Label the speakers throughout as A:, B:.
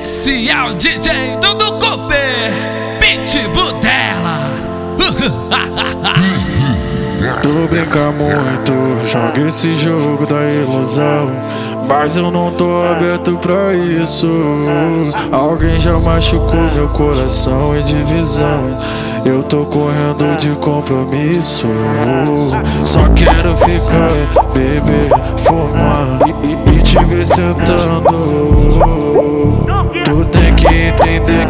A: Especial DJ Dudu Cooper, Pitbull delas.
B: Tu brinca muito, joga esse jogo da ilusão. Mas eu não tô aberto pra isso. Alguém já machucou meu coração em divisão. Eu tô correndo de compromisso. Só quero ficar, beber, fumar e, e, e te ver sentando.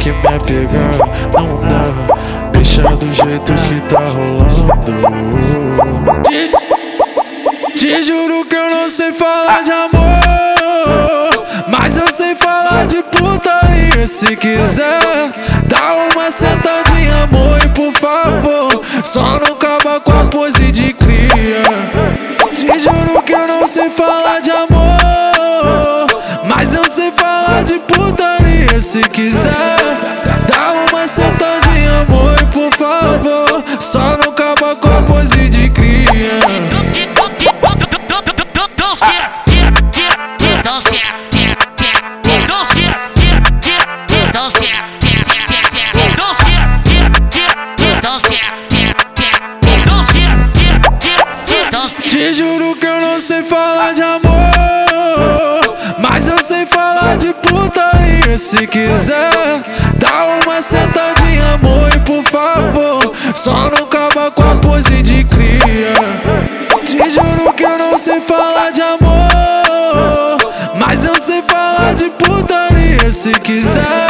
B: Que me apegar não dá. Deixa do jeito que tá rolando. Te, te juro que eu não sei falar de amor. Mas eu sei falar de putaria. Se quiser, dá uma sentadinha, amor. E por favor, só não acaba com a pose de cria. Te juro que eu não sei falar de amor. Mas eu sei falar de putaria. Se quiser, Te juro que eu não sei falar de amor, mas eu sei falar de putaria. Se quiser, dá uma sentadinha, amor, e por favor, só não acaba com a pose de cria. Te juro que eu não sei falar de amor, mas eu sei falar de putaria. Se quiser.